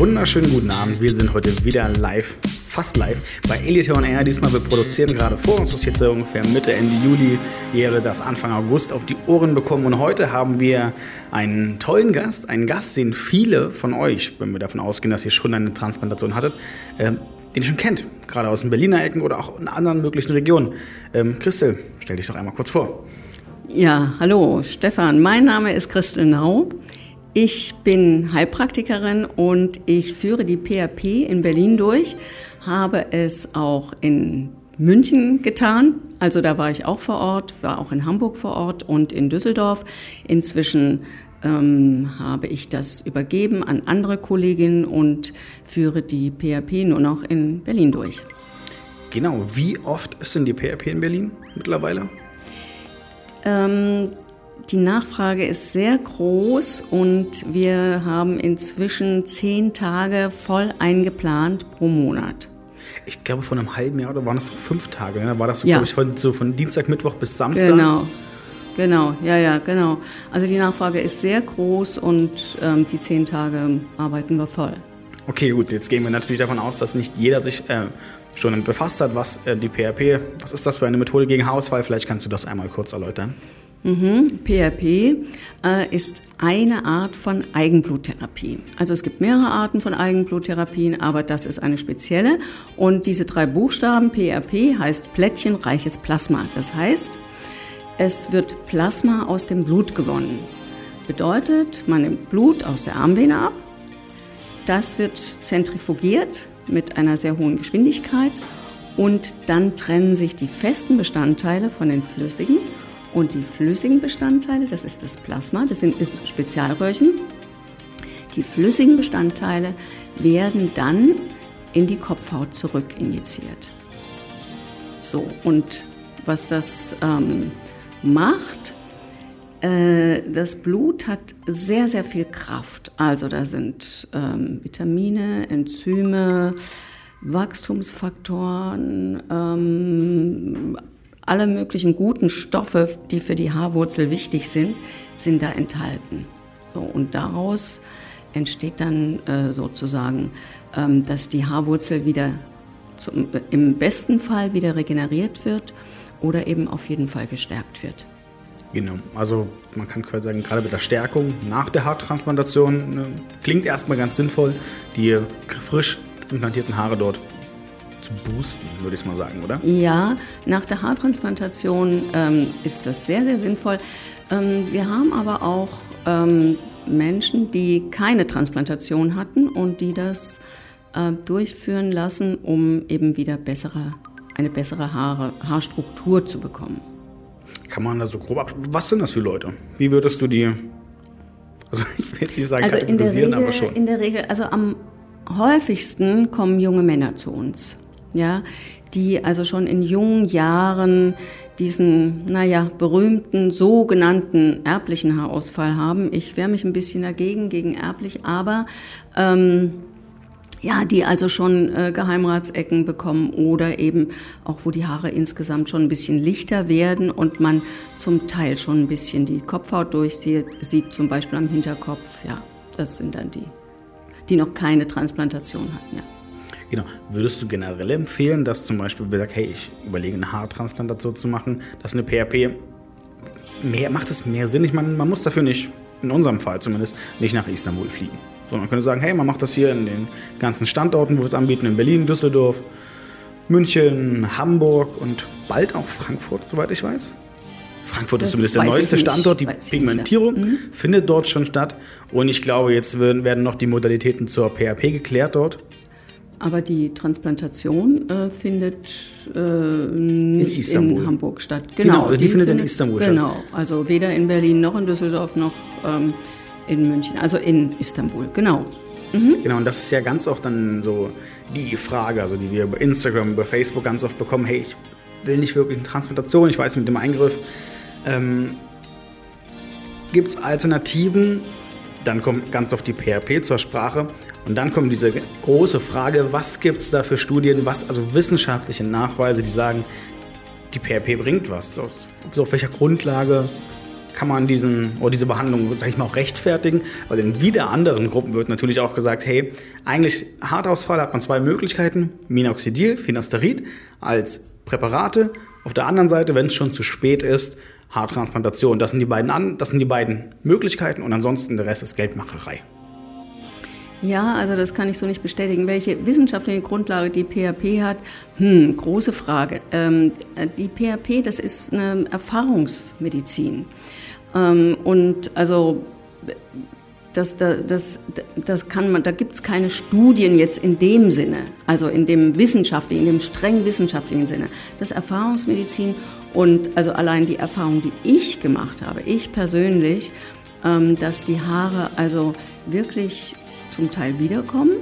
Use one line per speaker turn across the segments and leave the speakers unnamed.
wunderschönen guten Abend. Wir sind heute wieder live, fast live, bei Elite on Air. Diesmal, wir produzieren gerade vor uns, das ist jetzt ungefähr Mitte, Ende Juli. Ihr das Anfang August auf die Ohren bekommen. Und heute haben wir einen tollen Gast, einen Gast, den viele von euch, wenn wir davon ausgehen, dass ihr schon eine Transplantation hattet, äh, den ihr schon kennt. Gerade aus den Berliner Ecken oder auch in anderen möglichen Regionen. Ähm, Christel, stell dich doch einmal kurz vor.
Ja, hallo Stefan, mein Name ist Christel Nau. Ich bin Heilpraktikerin und ich führe die PHP in Berlin durch, habe es auch in München getan. Also da war ich auch vor Ort, war auch in Hamburg vor Ort und in Düsseldorf. Inzwischen ähm, habe ich das übergeben an andere Kolleginnen und führe die PHP nur noch in Berlin durch.
Genau, wie oft ist denn die PHP in Berlin mittlerweile?
Ähm, die Nachfrage ist sehr groß und wir haben inzwischen zehn Tage voll eingeplant pro Monat.
Ich glaube, vor einem halben Jahr oder waren das fünf Tage? Ne? War das so,
Ja.
glaube ich, von, so von Dienstag, Mittwoch bis Samstag?
Genau, genau, ja, ja, genau. Also die Nachfrage ist sehr groß und ähm, die zehn Tage arbeiten wir voll.
Okay, gut, jetzt gehen wir natürlich davon aus, dass nicht jeder sich äh, schon befasst hat, was äh, die PHP, was ist das für eine Methode gegen Haarausfall? Vielleicht kannst du das einmal kurz erläutern.
PRP äh, ist eine Art von Eigenbluttherapie. Also es gibt mehrere Arten von Eigenbluttherapien, aber das ist eine spezielle. Und diese drei Buchstaben PRP heißt plättchenreiches Plasma. Das heißt, es wird Plasma aus dem Blut gewonnen. Bedeutet, man nimmt Blut aus der Armvene ab, das wird zentrifugiert mit einer sehr hohen Geschwindigkeit und dann trennen sich die festen Bestandteile von den flüssigen und die flüssigen Bestandteile, das ist das Plasma, das sind Spezialröhrchen. Die flüssigen Bestandteile werden dann in die Kopfhaut zurück injiziert. So, und was das ähm, macht, äh, das Blut hat sehr, sehr viel Kraft. Also da sind ähm, Vitamine, Enzyme, Wachstumsfaktoren, ähm, alle möglichen guten Stoffe, die für die Haarwurzel wichtig sind, sind da enthalten. So, und daraus entsteht dann äh, sozusagen, ähm, dass die Haarwurzel wieder zum, im besten Fall wieder regeneriert wird oder eben auf jeden Fall gestärkt wird.
Genau, also man kann quasi sagen, gerade mit der Stärkung nach der Haartransplantation ne, klingt erstmal ganz sinnvoll, die frisch implantierten Haare dort zu boosten, würde ich mal sagen, oder?
Ja, nach der Haartransplantation ähm, ist das sehr, sehr sinnvoll. Ähm, wir haben aber auch ähm, Menschen, die keine Transplantation hatten und die das äh, durchführen lassen, um eben wieder bessere, eine bessere Haare, Haarstruktur zu bekommen.
Kann man da so grob ab... Was sind das für Leute? Wie würdest du die... Also ich will jetzt nicht sagen
Also in der,
kategorisieren, aber
Regel,
schon.
in der Regel, also am häufigsten kommen junge Männer zu uns, ja, die also schon in jungen Jahren diesen, naja, berühmten sogenannten erblichen Haarausfall haben. Ich wehre mich ein bisschen dagegen, gegen erblich, aber ähm, ja, die also schon äh, Geheimratsecken bekommen oder eben auch, wo die Haare insgesamt schon ein bisschen lichter werden und man zum Teil schon ein bisschen die Kopfhaut durchsieht, sieht zum Beispiel am Hinterkopf. Ja, das sind dann die, die noch keine Transplantation hatten. Ja.
Genau. Würdest du generell empfehlen, dass zum Beispiel, wer sagt, hey, ich überlege eine Haartransplantation zu machen, dass eine PRP mehr, macht es mehr Sinn? Ich meine, man muss dafür nicht, in unserem Fall zumindest, nicht nach Istanbul fliegen. Sondern man könnte sagen, hey, man macht das hier in den ganzen Standorten, wo wir es anbieten, in Berlin, Düsseldorf, München, Hamburg und bald auch Frankfurt, soweit ich weiß. Frankfurt ist
Das
zumindest der neueste. Standort. Die
nicht,
Pigmentierung
ja. Mhm.
findet dort schon statt. Und ich glaube, jetzt werden noch die Modalitäten zur PRP geklärt dort.
Aber die Transplantation äh, findet äh, nicht in,
Istanbul.
Hamburg statt.
Genau, also die findet in Istanbul statt.
Genau, also weder in Berlin noch in Düsseldorf noch ähm, in München, also in Istanbul, genau.
Genau, und das ist ja ganz oft dann so die Frage, also die wir über Instagram, über Facebook ganz oft bekommen, hey, ich will nicht wirklich eine Transplantation, ich weiß mit dem Eingriff. Ähm, Gibt es Alternativen? Dann kommt ganz oft die PHP zur Sprache. Und dann kommt diese große Frage, was gibt es da für Studien, was, also wissenschaftliche Nachweise, die sagen, die PHP bringt was. Auf, so auf welcher Grundlage kann man diesen oder diese Behandlung, sag ich mal, auch rechtfertigen, weil in wieder anderen Gruppen wird natürlich auch gesagt, hey, eigentlich Haarausfall hat man zwei Möglichkeiten, Minoxidil, Finasterid als Präparate. Auf der anderen Seite, wenn es schon zu spät ist, Haartransplantation. Das sind die beiden an, das sind die beiden Möglichkeiten und ansonsten der Rest ist Geldmacherei.
Ja, also das kann ich so nicht bestätigen. Welche wissenschaftliche Grundlage die PHP hat, hm, große Frage. Ähm, die PHP, das ist eine Erfahrungsmedizin. Ähm, und also das, das, das kann man, da gibt es keine Studien jetzt in dem Sinne, also in dem wissenschaftlichen, in dem streng wissenschaftlichen Sinne. Das Erfahrungsmedizin und also allein die Erfahrung, die ich gemacht habe, ich persönlich, ähm, dass die Haare also wirklich zum Teil wiederkommen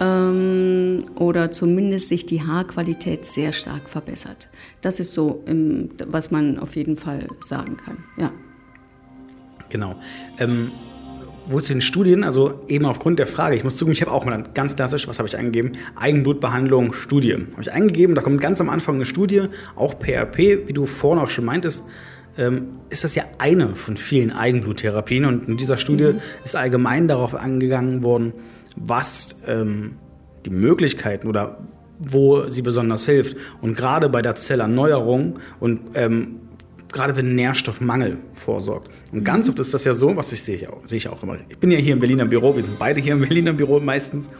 ähm, oder zumindest sich die Haarqualität sehr stark verbessert. Das ist so, im, was man auf jeden Fall sagen kann. Ja.
Genau. Ähm, wo zu den Studien, also eben aufgrund der Frage, ich muss zugeben, ich habe auch mal ganz klassisch, was habe ich eingegeben? Eigenblutbehandlung, Studie. Habe ich eingegeben, da kommt ganz am Anfang eine Studie, auch PRP, wie du vorhin auch schon meintest, ist das ja eine von vielen Eigenbluttherapien. Und in dieser Studie mhm. ist allgemein darauf angegangen worden, was ähm, die Möglichkeiten oder wo sie besonders hilft. Und gerade bei der Zellerneuerung und ähm, gerade wenn Nährstoffmangel vorsorgt. Und mhm. ganz oft ist das ja so, was ich sehe, sehe ich auch immer. Ich bin ja hier im Berliner Büro, wir sind beide hier im Berliner Büro meistens.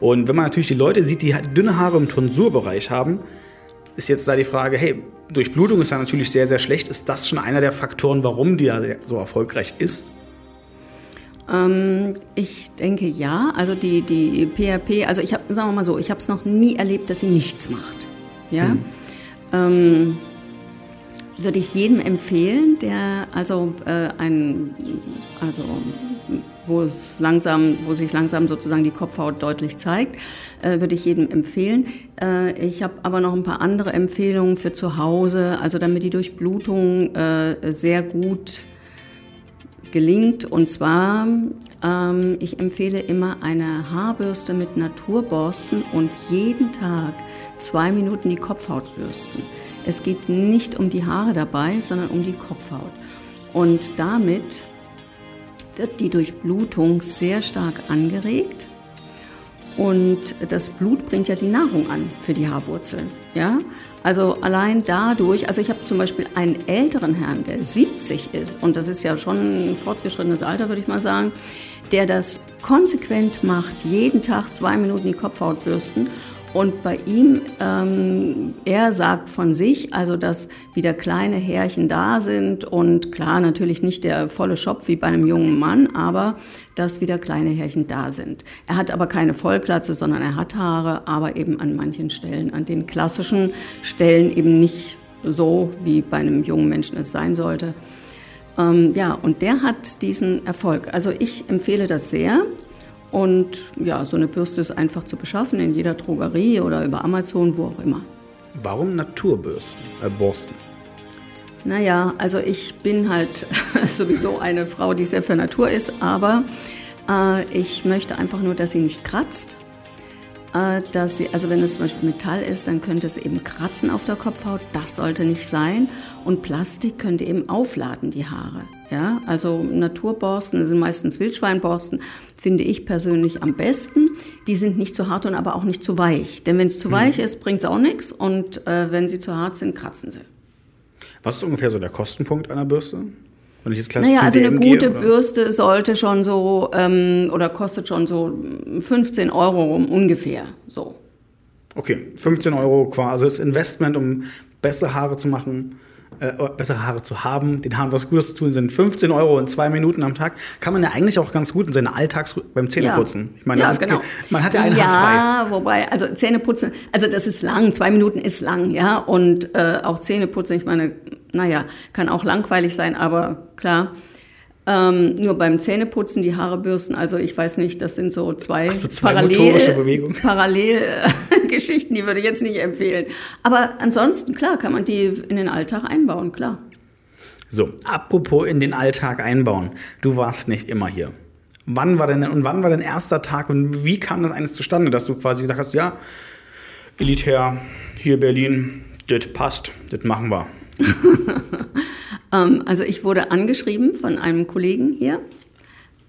Und wenn man natürlich die Leute sieht, die dünne Haare im Tonsurbereich haben, ist jetzt da die Frage, hey, Durchblutung ist ja natürlich sehr, sehr schlecht. Ist das schon einer der Faktoren, warum die ja so erfolgreich ist?
Ähm, ich denke ja. Also die, die PHP, also ich habe, sagen wir mal so, ich habe es noch nie erlebt, dass sie nichts macht. Ja. Hm. Ähm, würde ich jedem empfehlen, der also äh, ein, also wo es langsam, wo sich langsam sozusagen die Kopfhaut deutlich zeigt, äh, würde ich jedem empfehlen. Äh, ich habe aber noch ein paar andere Empfehlungen für zu Hause, also damit die Durchblutung äh, sehr gut gelingt. Und zwar, ähm, ich empfehle immer eine Haarbürste mit Naturborsten und jeden Tag zwei Minuten die Kopfhaut bürsten. Es geht nicht um die Haare dabei, sondern um die Kopfhaut. Und damit wird die Durchblutung sehr stark angeregt. Und das Blut bringt ja die Nahrung an für die Haarwurzeln. Ja? Also allein dadurch, also ich habe zum Beispiel einen älteren Herrn, der 70 ist, und das ist ja schon ein fortgeschrittenes Alter, würde ich mal sagen, der das konsequent macht, jeden Tag zwei Minuten die Kopfhaut bürsten und bei ihm, ähm, er sagt von sich, also dass wieder kleine Härchen da sind und klar natürlich nicht der volle Schopf wie bei einem jungen Mann, aber dass wieder kleine Härchen da sind. Er hat aber keine Vollglatze, sondern er hat Haare, aber eben an manchen Stellen, an den klassischen Stellen eben nicht so, wie bei einem jungen Menschen es sein sollte. Ähm, ja, und der hat diesen Erfolg. Also ich empfehle das sehr. Und ja, so eine Bürste ist einfach zu beschaffen in jeder Drogerie oder über Amazon, wo auch immer.
Warum Naturbürsten, äh, Borsten?
Naja, also ich bin halt sowieso eine Frau, die sehr für Natur ist, aber äh, ich möchte einfach nur, dass sie nicht kratzt. Äh, dass sie, also wenn es zum Beispiel Metall ist, dann könnte es eben kratzen auf der Kopfhaut. Das sollte nicht sein. Und Plastik könnte eben aufladen, die Haare. Ja, also Naturborsten, das sind meistens Wildschweinborsten, finde ich persönlich am besten. Die sind nicht zu hart und aber auch nicht zu weich. Denn wenn es zu mhm. weich ist, bringt es auch nichts. Und äh, wenn sie zu hart sind, kratzen sie.
Was ist ungefähr so der Kostenpunkt einer Bürste?
Wenn ich jetzt naja, also eine gute gehe, Bürste sollte schon so ähm, oder kostet schon so 15 Euro ungefähr. So.
Okay, 15 Euro quasi das Investment, um bessere Haare zu machen äh, bessere Haare zu haben, den Haaren was Gutes zu tun, sind 15 Euro in zwei Minuten am Tag, kann man ja eigentlich auch ganz gut in seine Alltags beim Zähneputzen.
Ja. Ich meine, ja, genau. man hat ja einen ja, Haar frei. wobei, also Zähneputzen, also das ist lang, zwei Minuten ist lang, ja, und äh, auch Zähneputzen, ich meine, naja, kann auch langweilig sein, aber klar, ähm, nur beim Zähneputzen, die Haare bürsten, also ich weiß nicht, das sind so zwei, Ach so, zwei Parallel, Parallel Geschichten, die würde ich jetzt nicht empfehlen. Aber ansonsten, klar, kann man die in den Alltag einbauen, klar.
So, apropos in den Alltag einbauen. Du warst nicht immer hier. Wann war denn und wann war dein erster Tag und wie kam das eines zustande, dass du quasi gesagt hast, ja, Elitär, hier Berlin, das passt, das machen wir.
Ähm, also ich wurde angeschrieben von einem Kollegen hier.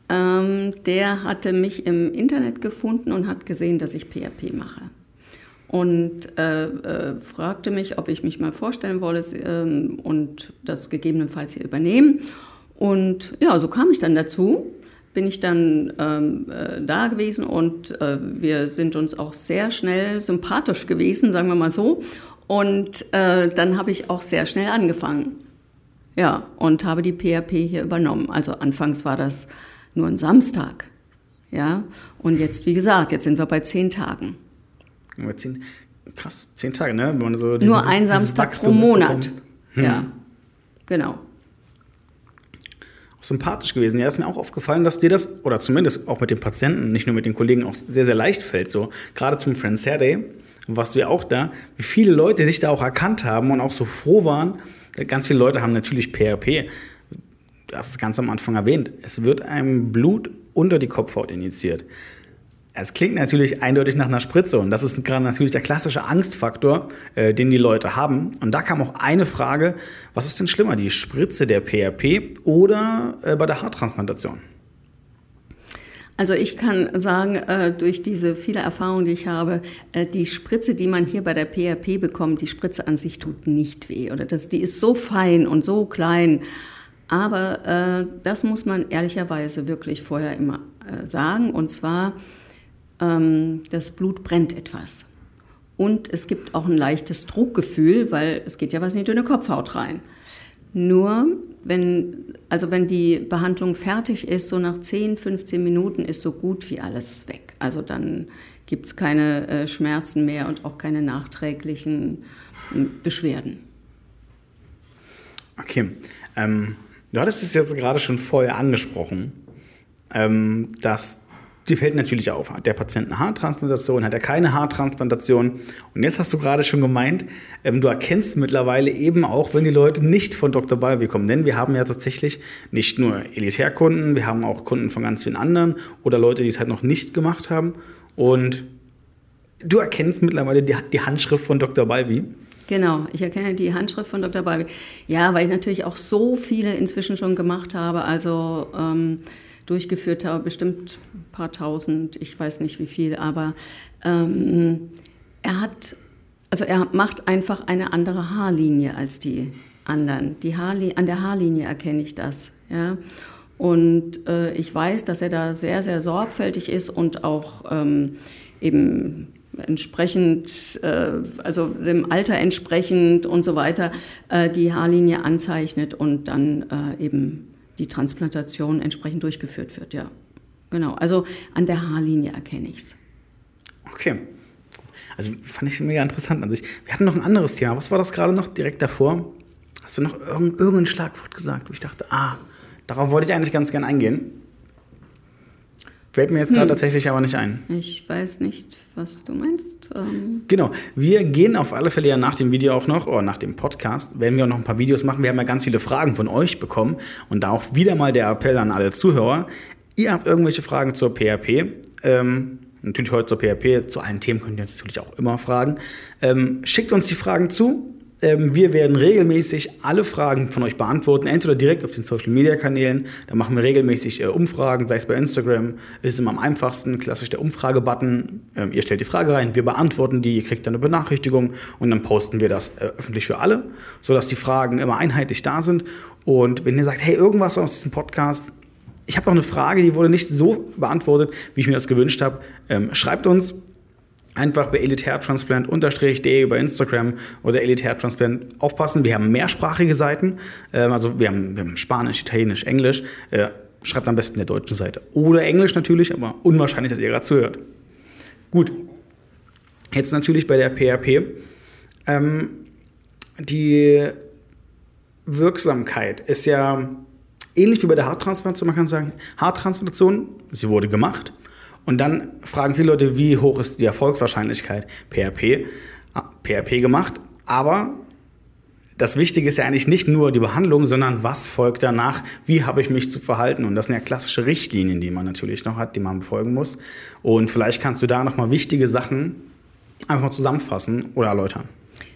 Ähm, der hatte mich im Internet gefunden und hat gesehen, dass ich PHP mache. Und äh, äh, fragte mich, ob ich mich mal vorstellen wolle äh, und das gegebenenfalls hier übernehmen. Und ja, so kam ich dann dazu bin ich dann ähm, äh, da gewesen und äh, wir sind uns auch sehr schnell sympathisch gewesen, sagen wir mal so. Und äh, dann habe ich auch sehr schnell angefangen. Ja, und habe die PHP hier übernommen. Also anfangs war das nur ein Samstag. Ja, und jetzt, wie gesagt, jetzt sind wir bei zehn Tagen.
Zehn, krass, zehn Tage, ne?
So nur ein Samstag pro Monat. Hm. Ja, genau
sympathisch gewesen. Ja, ist mir auch aufgefallen, dass dir das, oder zumindest auch mit den Patienten, nicht nur mit den Kollegen, auch sehr, sehr leicht fällt. So, gerade zum Friends Hair Day warst du ja auch da, wie viele Leute sich da auch erkannt haben und auch so froh waren. Ganz viele Leute haben natürlich PRP, hast es ganz am Anfang erwähnt, es wird einem Blut unter die Kopfhaut injiziert. Es klingt natürlich eindeutig nach einer Spritze und das ist gerade natürlich der klassische Angstfaktor, äh, den die Leute haben. Und da kam auch eine Frage, was ist denn schlimmer, die Spritze der PRP oder äh, bei der Haartransplantation?
Also ich kann sagen, äh, durch diese viele Erfahrungen, die ich habe, äh, die Spritze, die man hier bei der PRP bekommt, die Spritze an sich tut nicht weh. Oder das, die ist so fein und so klein. Aber äh, das muss man ehrlicherweise wirklich vorher immer sagen. Und zwar, das Blut brennt etwas. Und es gibt auch ein leichtes Druckgefühl, weil es geht ja was in die dünne Kopfhaut rein. Nur wenn, also wenn die Behandlung fertig ist, so nach 10, 15 Minuten ist so gut wie alles weg. Also dann gibt es keine äh, Schmerzen mehr und auch keine nachträglichen äh, Beschwerden.
Okay. Ähm, du hattest es jetzt gerade schon vorher angesprochen, ähm, dass die fällt natürlich auf. Hat der Patient eine Haartransplantation, hat er keine Haartransplantation? Und jetzt hast du gerade schon gemeint, ähm, du erkennst mittlerweile eben auch, wenn die Leute nicht von Dr. Balbi kommen. Denn wir haben ja tatsächlich nicht nur Elitärkunden, wir haben auch Kunden von ganz vielen anderen oder Leute, die es halt noch nicht gemacht haben. Und du erkennst mittlerweile die, die Handschrift von Dr. Balbi.
Genau, ich erkenne die Handschrift von Dr. Balbi. Ja, weil ich natürlich auch so viele inzwischen schon gemacht habe. Also ähm, durchgeführt habe, bestimmt paar tausend, ich weiß nicht wie viel, aber ähm, er hat, also er macht einfach eine andere Haarlinie als die anderen. Die Haarli an der Haarlinie erkenne ich das, ja. Und äh, ich weiß, dass er da sehr, sehr sorgfältig ist und auch ähm, eben entsprechend, äh, also dem Alter entsprechend und so weiter, äh, die Haarlinie anzeichnet und dann äh, eben die Transplantation entsprechend durchgeführt wird, ja. Genau, also an der Haarlinie erkenne ich es.
Okay. Also fand ich mega interessant an sich. Wir hatten noch ein anderes Thema. Was war das gerade noch direkt davor? Hast du noch irgendein Schlagwort gesagt, wo ich dachte, ah, darauf wollte ich eigentlich ganz gern eingehen. Fällt mir jetzt gerade hm. tatsächlich aber nicht ein.
Ich weiß nicht, was du meinst.
Ähm genau. Wir gehen auf alle Fälle ja nach dem Video auch noch, oder nach dem Podcast, werden wir auch noch ein paar Videos machen. Wir haben ja ganz viele Fragen von euch bekommen. Und da auch wieder mal der Appell an alle Zuhörer. Ihr habt irgendwelche Fragen zur PHP. Ähm, natürlich heute zur PHP. Zu allen Themen könnt ihr uns natürlich auch immer fragen. Ähm, schickt uns die Fragen zu. Ähm, wir werden regelmäßig alle Fragen von euch beantworten, entweder direkt auf den Social Media Kanälen, da machen wir regelmäßig äh, Umfragen, sei es bei Instagram, ist immer am einfachsten, klassisch der Umfragebutton. Ähm, ihr stellt die Frage rein, wir beantworten die, ihr kriegt dann eine Benachrichtigung und dann posten wir das äh, öffentlich für alle, sodass die Fragen immer einheitlich da sind. Und wenn ihr sagt, hey, irgendwas aus diesem Podcast, ich habe noch eine Frage, die wurde nicht so beantwortet, wie ich mir das gewünscht habe, ähm, schreibt uns einfach bei elitärtransplant-de über Instagram oder elitärtransplant aufpassen. Wir haben mehrsprachige Seiten, ähm, also wir haben, wir haben Spanisch, Italienisch, Englisch. Äh, schreibt am besten der deutschen Seite. Oder Englisch natürlich, aber unwahrscheinlich, dass ihr gerade zuhört. Gut. Jetzt natürlich bei der PHP. Ähm, die Wirksamkeit ist ja ähnlich wie bei der Haartransplantation. Man kann sagen, Haartransplantation, sie wurde gemacht und dann fragen viele Leute, wie hoch ist die Erfolgswahrscheinlichkeit? PRP, PRP gemacht, aber das Wichtige ist ja eigentlich nicht nur die Behandlung, sondern was folgt danach, wie habe ich mich zu verhalten. Und das sind ja klassische Richtlinien, die man natürlich noch hat, die man befolgen muss. Und vielleicht kannst du da nochmal wichtige Sachen einfach mal zusammenfassen oder erläutern.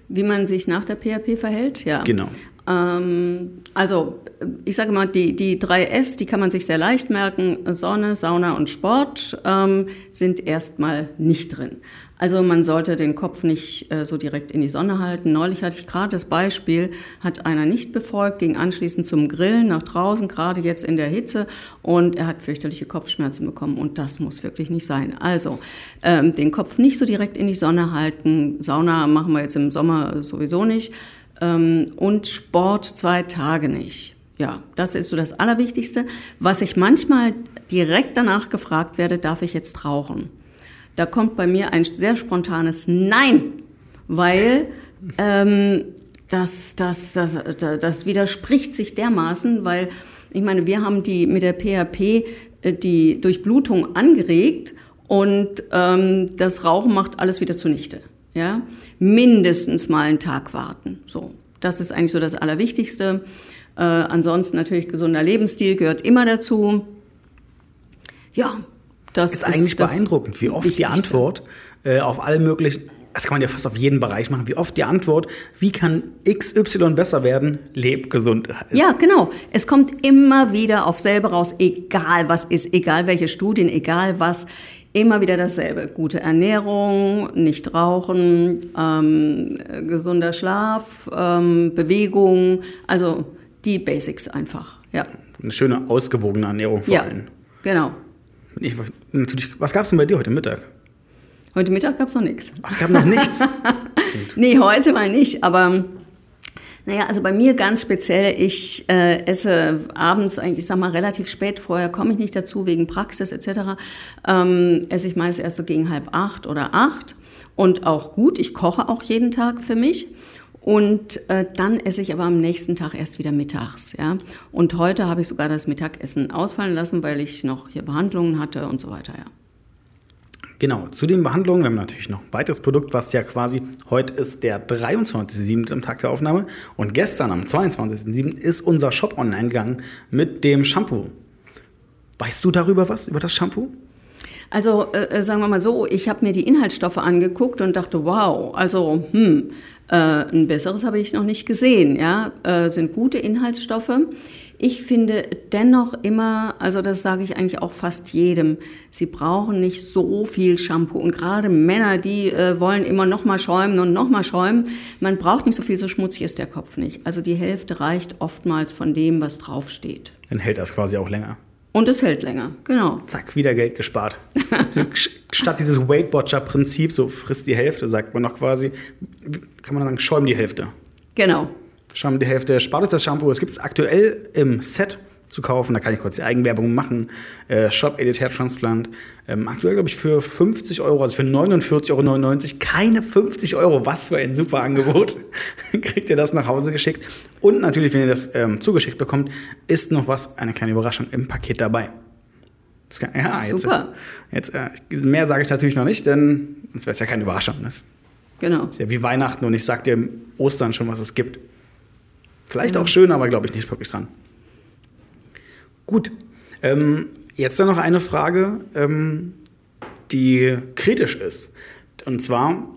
Wie man sich nach der PHP verhält, ja.
Genau.
Ähm, also, ich sage mal, die, die drei S, die kann man sich sehr leicht merken. Sonne, Sauna und Sport ähm, sind erstmal nicht drin. Also man sollte den Kopf nicht äh, so direkt in die Sonne halten. Neulich hatte ich gerade das Beispiel, hat einer nicht befolgt, ging anschließend zum Grillen nach draußen, gerade jetzt in der Hitze, und er hat fürchterliche Kopfschmerzen bekommen. Und das muss wirklich nicht sein. Also ähm, den Kopf nicht so direkt in die Sonne halten. Sauna machen wir jetzt im Sommer sowieso nicht. Ähm, und Sport zwei Tage nicht. Ja, das ist so das Allerwichtigste. Was ich manchmal direkt danach gefragt werde, darf ich jetzt rauchen? Da kommt bei mir ein sehr spontanes Nein, weil ähm, das, das, das, das widerspricht sich dermaßen, weil ich meine, wir haben die mit der PHP äh, die Durchblutung angeregt und ähm, das Rauchen macht alles wieder zunichte. Ja, mindestens mal einen Tag warten. So, das ist eigentlich so das Allerwichtigste. Äh, ansonsten natürlich gesunder Lebensstil gehört immer dazu. Ja,
das ist, ist eigentlich das beeindruckend, wie oft die Antwort äh, auf alle möglichen, das kann man ja fast auf jeden Bereich machen, wie oft die Antwort, wie kann XY besser werden, lebt gesund
ist. Ja, genau. Es kommt immer wieder auf selber raus, egal was ist, egal welche Studien, egal was, immer wieder dasselbe. Gute Ernährung, nicht rauchen, ähm, gesunder Schlaf, ähm, Bewegung, also die Basics einfach, ja.
Eine schöne, ausgewogene Ernährung vor
ja,
allem.
genau.
Ich, natürlich, was gab es denn bei dir heute Mittag?
Heute Mittag gab es noch nichts.
Es gab noch nichts?
nee, heute mal nicht, aber naja, also bei mir ganz speziell, ich äh, esse abends eigentlich, ich sag mal, relativ spät, vorher komme ich nicht dazu, wegen Praxis etc., ähm, esse ich meist erst so gegen halb acht oder acht und auch gut, ich koche auch jeden Tag für mich. Und äh, dann esse ich aber am nächsten Tag erst wieder mittags. Ja? Und heute habe ich sogar das Mittagessen ausfallen lassen, weil ich noch hier Behandlungen hatte und so weiter. Ja.
Genau, zu den Behandlungen wir haben natürlich noch ein weiteres Produkt, was ja quasi heute ist der 23.07. am Tag der Aufnahme und gestern am 22.07. ist unser Shop online gegangen mit dem Shampoo. Weißt du darüber was, über das Shampoo?
Also äh, äh sagen wir mal so, ich habe mir die Inhaltsstoffe angeguckt und dachte, wow, also hm, äh, ein besseres habe ich noch nicht gesehen. Ja, äh, sind gute Inhaltsstoffe. Ich finde dennoch immer, also das sage ich eigentlich auch fast jedem, sie brauchen nicht so viel Shampoo. Und gerade Männer, die äh, wollen immer noch mal schäumen und noch mal schäumen. Man braucht nicht so viel, so schmutzig ist der Kopf nicht. Also die Hälfte reicht oftmals von dem, was draufsteht.
Dann hält das quasi auch länger.
Und es hält länger, genau.
Zack, wieder Geld gespart. Statt dieses Weight Watcher-Prinzip, so frisst die Hälfte, sagt man noch quasi, kann man sagen, schäumen die Hälfte.
Genau.
Die Hälfte, spart uns das Shampoo. Es gibt es aktuell im Set zu kaufen. Da kann ich kurz die Eigenwerbung machen. Äh, Shop Edit Hair Transplant. Ähm, aktuell, glaube ich, für 50 Euro, also für 49,99 Euro. Keine 50 Euro. Was für ein super Angebot. Kriegt ihr das nach Hause geschickt. Und natürlich, wenn ihr das ähm, zugeschickt bekommt, ist noch was, eine kleine Überraschung im Paket dabei. Kann, ja, jetzt,
super.
Jetzt, äh, mehr sage ich natürlich noch nicht, denn sonst wäre es ja keine Überraschung. Ne?
genau.
Ist ja wie Weihnachten und ich sage dir im Ostern schon, was es gibt. Vielleicht genau. auch schön, aber glaube ich nicht wirklich dran. Gut. Ähm, jetzt dann noch eine Frage, ähm, die kritisch ist. Und zwar,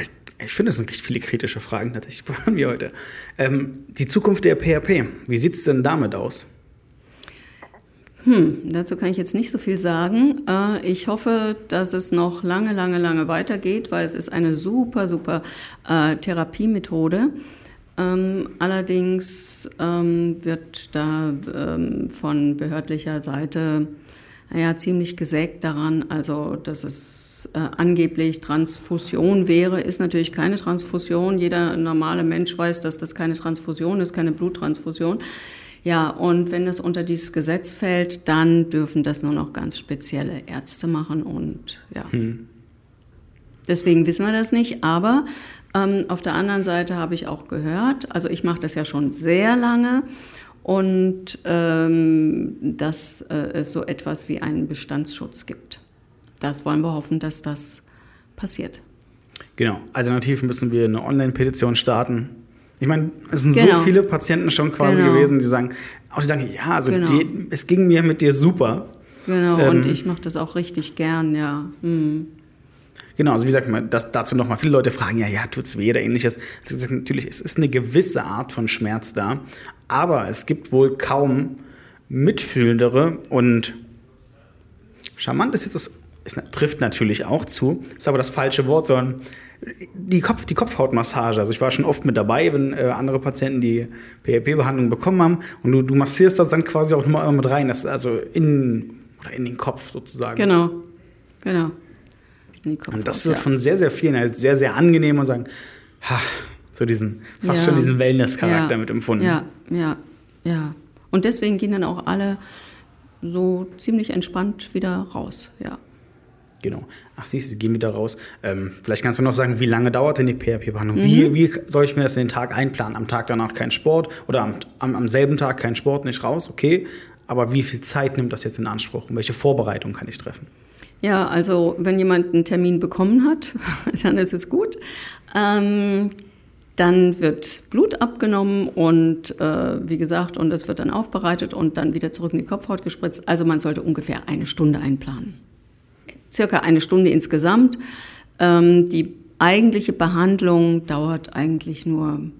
ich, ich finde, es sind recht viele kritische Fragen tatsächlich von mir heute. Ähm, die Zukunft der PHP, wie sieht es denn damit aus?
Hm, dazu kann ich jetzt nicht so viel sagen. Äh, ich hoffe, dass es noch lange, lange, lange weitergeht, weil es ist eine super, super äh, Therapiemethode. Ähm, allerdings ähm, wird da ähm, von behördlicher Seite ja, ziemlich gesägt daran, also dass es äh, angeblich Transfusion wäre, ist natürlich keine Transfusion. Jeder normale Mensch weiß, dass das keine Transfusion ist, keine Bluttransfusion. Ja, und wenn das unter dieses Gesetz fällt, dann dürfen das nur noch ganz spezielle Ärzte machen und ja. Hm. Deswegen wissen wir das nicht, aber ähm, auf der anderen Seite habe ich auch gehört, also ich mache das ja schon sehr lange und ähm, dass äh, es so etwas wie einen Bestandsschutz gibt. Das wollen wir hoffen, dass das passiert.
Genau. Alternativ müssen wir eine Online-Petition starten. Ich meine, es sind genau. so viele Patienten schon quasi genau. gewesen, die sagen, auch die sagen, ja, also genau. die, es ging mir mit dir super.
Genau, ähm, und ich mache das auch richtig gern, ja. Hm.
Genau, also wie gesagt, das dazu nochmal, viele Leute fragen, ja, ja, tut's weh oder ähnliches. Natürlich, es ist eine gewisse Art von Schmerz da, aber es gibt wohl kaum mitfühlendere und charmant ist jetzt das, es trifft natürlich auch zu, ist aber das falsche Wort, sondern die, Kopf, die Kopfhautmassage. Also ich war schon oft mit dabei, wenn äh, andere Patienten die PRP-Behandlung bekommen haben und du, du massierst das dann quasi auch nochmal mit rein, das also in, oder in den Kopf sozusagen.
Genau, genau.
Und das wird ja. von sehr, sehr vielen halt sehr, sehr angenehm und sagen, ha, so diesen, fast ja. schon diesen Wellness-Charakter
ja.
mit empfunden.
Ja, ja, ja. Und deswegen gehen dann auch alle so ziemlich entspannt wieder raus, ja.
Genau. Ach, siehst du, gehen wieder raus. Ähm, vielleicht kannst du noch sagen, wie lange dauert denn die PHP-Behandlung? Mhm. Wie, wie soll ich mir das in den Tag einplanen? Am Tag danach kein Sport oder am, am, am, selben Tag kein Sport, nicht raus? Okay. Aber wie viel Zeit nimmt das jetzt in Anspruch? Und welche Vorbereitung kann ich treffen?
Ja, also wenn jemand einen Termin bekommen hat, dann ist es gut. Ähm, dann wird Blut abgenommen und äh, wie gesagt, und das wird dann aufbereitet und dann wieder zurück in die Kopfhaut gespritzt. Also man sollte ungefähr eine Stunde einplanen. Circa eine Stunde insgesamt. Ähm, die eigentliche Behandlung dauert eigentlich nur,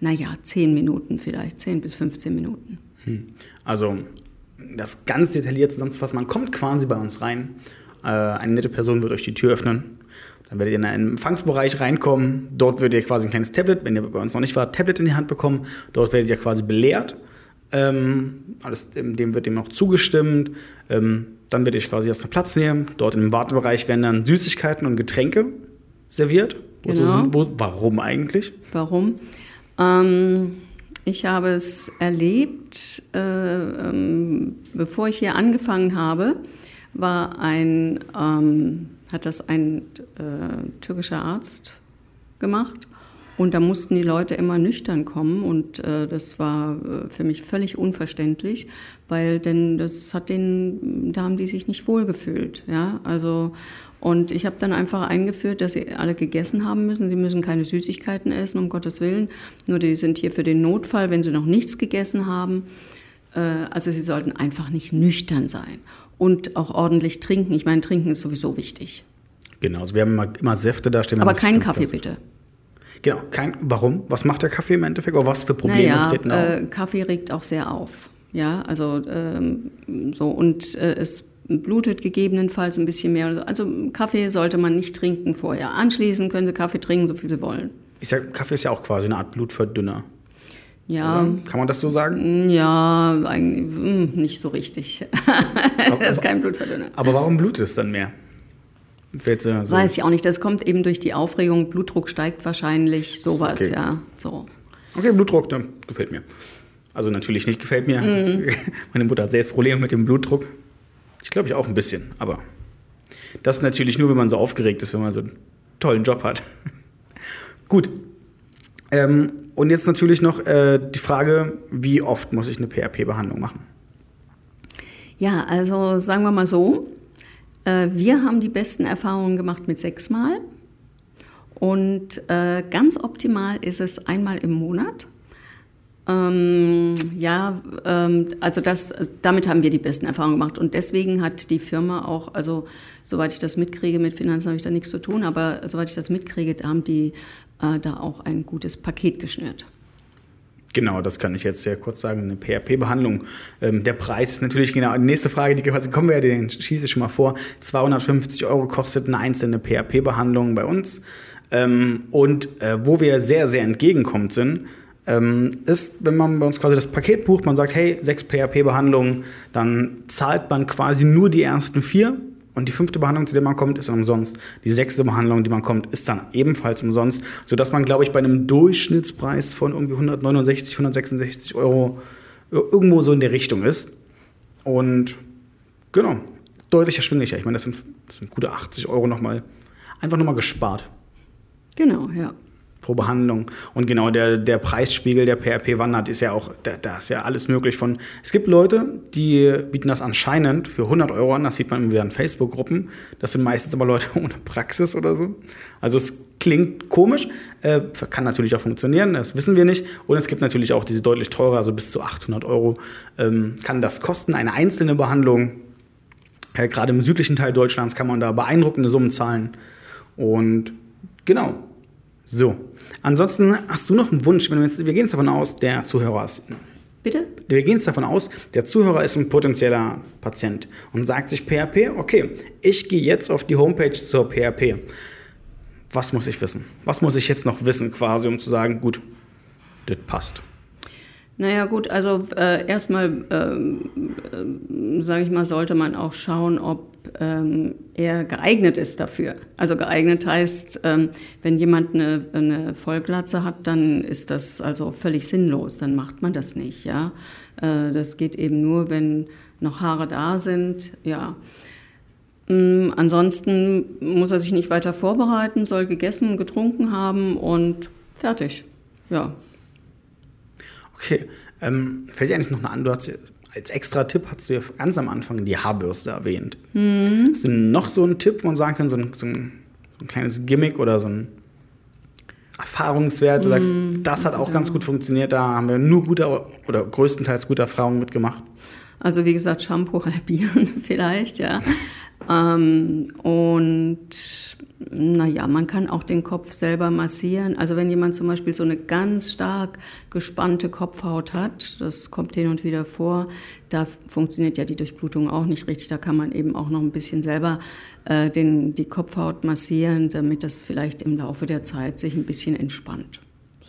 naja, zehn Minuten vielleicht, zehn bis 15 Minuten.
Hm. Also das ganz detailliert zusammenzufassen, man kommt quasi bei uns rein. Äh, eine nette Person wird euch die Tür öffnen dann werdet ihr in einen Empfangsbereich reinkommen. Dort werdet ihr quasi ein kleines Tablet, wenn ihr bei uns noch nicht war, Tablet in die Hand bekommen. Dort werdet ihr quasi belehrt. Ähm, alles, dem wird dem noch zugestimmt. Ähm, dann werdet ihr quasi erstmal Platz nehmen. Dort im Wartebereich werden dann Süßigkeiten und Getränke serviert.
Genau.
Wo, warum eigentlich?
Warum? Ähm, ich habe es erlebt, äh, ähm, bevor ich hier angefangen habe, war ein ähm, hat das ein äh, türkischer Arzt gemacht. Und da mussten die Leute immer nüchtern kommen und äh, das war äh, für mich völlig unverständlich, weil denn das hat den, da haben die sich nicht wohlgefühlt, ja, also und ich habe dann einfach eingeführt, dass sie alle gegessen haben müssen. Sie müssen keine Süßigkeiten essen, um Gottes Willen. Nur die sind hier für den Notfall, wenn sie noch nichts gegessen haben. Äh, also sie sollten einfach nicht nüchtern sein und auch ordentlich trinken. Ich meine, trinken ist sowieso wichtig.
Genau, also wir haben immer, immer Säfte da stehen.
Aber keinen Kaffee das. bitte.
Genau, kein, warum? Was macht der Kaffee im Endeffekt? Oder was für Probleme
naja, treten? Äh, Kaffee regt auch sehr auf. Ja, also ähm, so und äh, es blutet gegebenenfalls ein bisschen mehr. Also Kaffee sollte man nicht trinken vorher. Anschließend können Sie Kaffee trinken, so viel Sie wollen.
Ich sag, Kaffee ist ja auch quasi eine Art Blutverdünner.
Ja.
Oder? Kann man das so sagen?
Mm, ja, eigentlich hm, nicht so richtig. das ist kein Blutverdünner.
Aber warum blutet es dann mehr?
So. Weiß ich auch nicht. Das kommt eben durch die Aufregung. Blutdruck steigt wahrscheinlich, sowas, okay. ja. So.
Okay, Blutdruck, dann gefällt mir. Also natürlich nicht gefällt mir. Mhm. Meine Mutter hat selbst Probleme mit dem Blutdruck. Ich glaube ich auch ein bisschen, aber das ist natürlich nur, wenn man so aufgeregt ist, wenn man so einen tollen Job hat. Gut. Ähm, und jetzt natürlich noch äh, die Frage, wie oft muss ich eine PRP-Behandlung machen?
Ja, also sagen wir mal so, äh, wir haben die besten Erfahrungen gemacht mit sechsmal. Und äh, ganz optimal ist es einmal im Monat. Ähm, ja, ähm, also das, damit haben wir die besten Erfahrungen gemacht. Und deswegen hat die Firma auch, also soweit ich das mitkriege, mit Finanzen habe ich da nichts zu tun, aber soweit ich das mitkriege, haben die äh, da auch ein gutes Paket geschnürt.
Genau, das kann ich jetzt sehr kurz sagen. Eine PRP-Behandlung. Ähm, der Preis ist natürlich genau. Die nächste Frage, die quasi kommen wir, den schieße ich schon mal vor. 250 Euro kostet eine einzelne PRP-Behandlung bei uns. Ähm, und äh, wo wir sehr, sehr entgegenkommt sind, ähm, ist, wenn man bei uns quasi das Paket bucht, man sagt, hey, sechs PRP-Behandlungen, dann zahlt man quasi nur die ersten vier und die fünfte Behandlung, zu der man kommt, ist dann umsonst. Die sechste Behandlung, die man kommt, ist dann ebenfalls umsonst, sodass man, glaube ich, bei einem Durchschnittspreis von irgendwie 169, 166 Euro irgendwo so in der Richtung ist. Und genau, deutlich erschwinglicher. Ich meine, das sind, das sind gute 80 Euro nochmal, einfach nochmal gespart.
Genau, ja
pro Behandlung. Und genau der, der Preisspiegel, der PRP wandert, ist ja auch, da, da ist ja alles möglich von. Es gibt Leute, die bieten das anscheinend für 100 Euro an, das sieht man immer wieder in Facebook-Gruppen. Das sind meistens aber Leute ohne Praxis oder so. Also es klingt komisch, äh, kann natürlich auch funktionieren, das wissen wir nicht. Und es gibt natürlich auch diese deutlich teurer, also bis zu 800 Euro ähm, kann das kosten, eine einzelne Behandlung. Äh, Gerade im südlichen Teil Deutschlands kann man da beeindruckende Summen zahlen. Und genau. So. Ansonsten hast du noch einen Wunsch, wenn wir, wir gehen jetzt davon aus, der Zuhörer ist.
Bitte?
Wir gehen jetzt davon aus, der Zuhörer ist ein potenzieller Patient und sagt sich PHP, okay, ich gehe jetzt auf die Homepage zur PHP. Was muss ich wissen? Was muss ich jetzt noch wissen, quasi, um zu sagen, gut, das passt?
Naja gut, also äh, erstmal, ähm, äh, sage ich mal, sollte man auch schauen, ob ähm, er geeignet ist dafür. Also geeignet heißt, ähm, wenn jemand eine, eine Vollglatze hat, dann ist das also völlig sinnlos, dann macht man das nicht. Ja? Äh, das geht eben nur, wenn noch Haare da sind. Ja. Ähm, ansonsten muss er sich nicht weiter vorbereiten, soll gegessen, getrunken haben und fertig. Ja,
Okay, ähm, fällt dir eigentlich noch eine an, du als extra Tipp hast du ja ganz am Anfang die Haarbürste erwähnt. Mhm. Hast du noch so einen Tipp, wo man sagen kann, so ein, so ein, so ein kleines Gimmick oder so ein Erfahrungswert, du mhm. sagst, das hat auch ja. ganz gut funktioniert, da haben wir nur gute oder größtenteils gute Erfahrungen mitgemacht.
Also wie gesagt, Shampoo halbieren vielleicht, ja. Ähm, und naja, man kann auch den Kopf selber massieren. Also wenn jemand zum Beispiel so eine ganz stark gespannte Kopfhaut hat, das kommt hin und wieder vor, da funktioniert ja die Durchblutung auch nicht richtig. Da kann man eben auch noch ein bisschen selber äh, den, die Kopfhaut massieren, damit das vielleicht im Laufe der Zeit sich ein bisschen entspannt.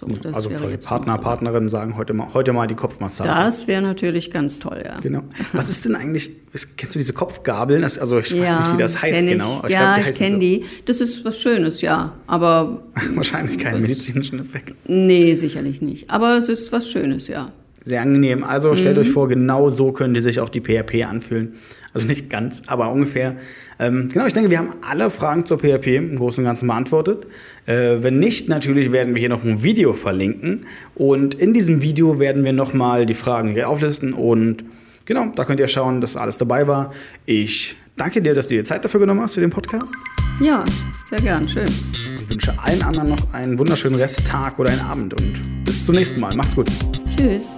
So, also Partner, Partnerinnen sagen heute mal, heute mal die Kopfmassage.
Das wäre natürlich ganz toll, ja.
Genau. Was ist denn eigentlich, kennst du diese Kopfgabeln? Das, also ich weiß ja, nicht, wie das heißt genau.
Ich ja, glaub, ich kenne so. die. Das ist was Schönes, ja. Aber
wahrscheinlich keinen medizinischen Effekt.
Nee, sicherlich nicht. Aber es ist was Schönes, ja.
Sehr angenehm. Also stellt mhm. euch vor, genau so können die sich auch die PHP anfühlen. Also nicht ganz, aber ungefähr. Ähm, genau, ich denke, wir haben alle Fragen zur PHP im Großen und Ganzen beantwortet. Äh, wenn nicht, natürlich werden wir hier noch ein Video verlinken. Und in diesem Video werden wir nochmal die Fragen hier auflisten. Und genau, da könnt ihr schauen, dass alles dabei war. Ich danke dir, dass du dir Zeit dafür genommen hast für den Podcast.
Ja, sehr gern, schön.
Und wünsche allen anderen noch einen wunderschönen Resttag oder einen Abend. Und bis zum nächsten Mal. Macht's gut.
Tschüss.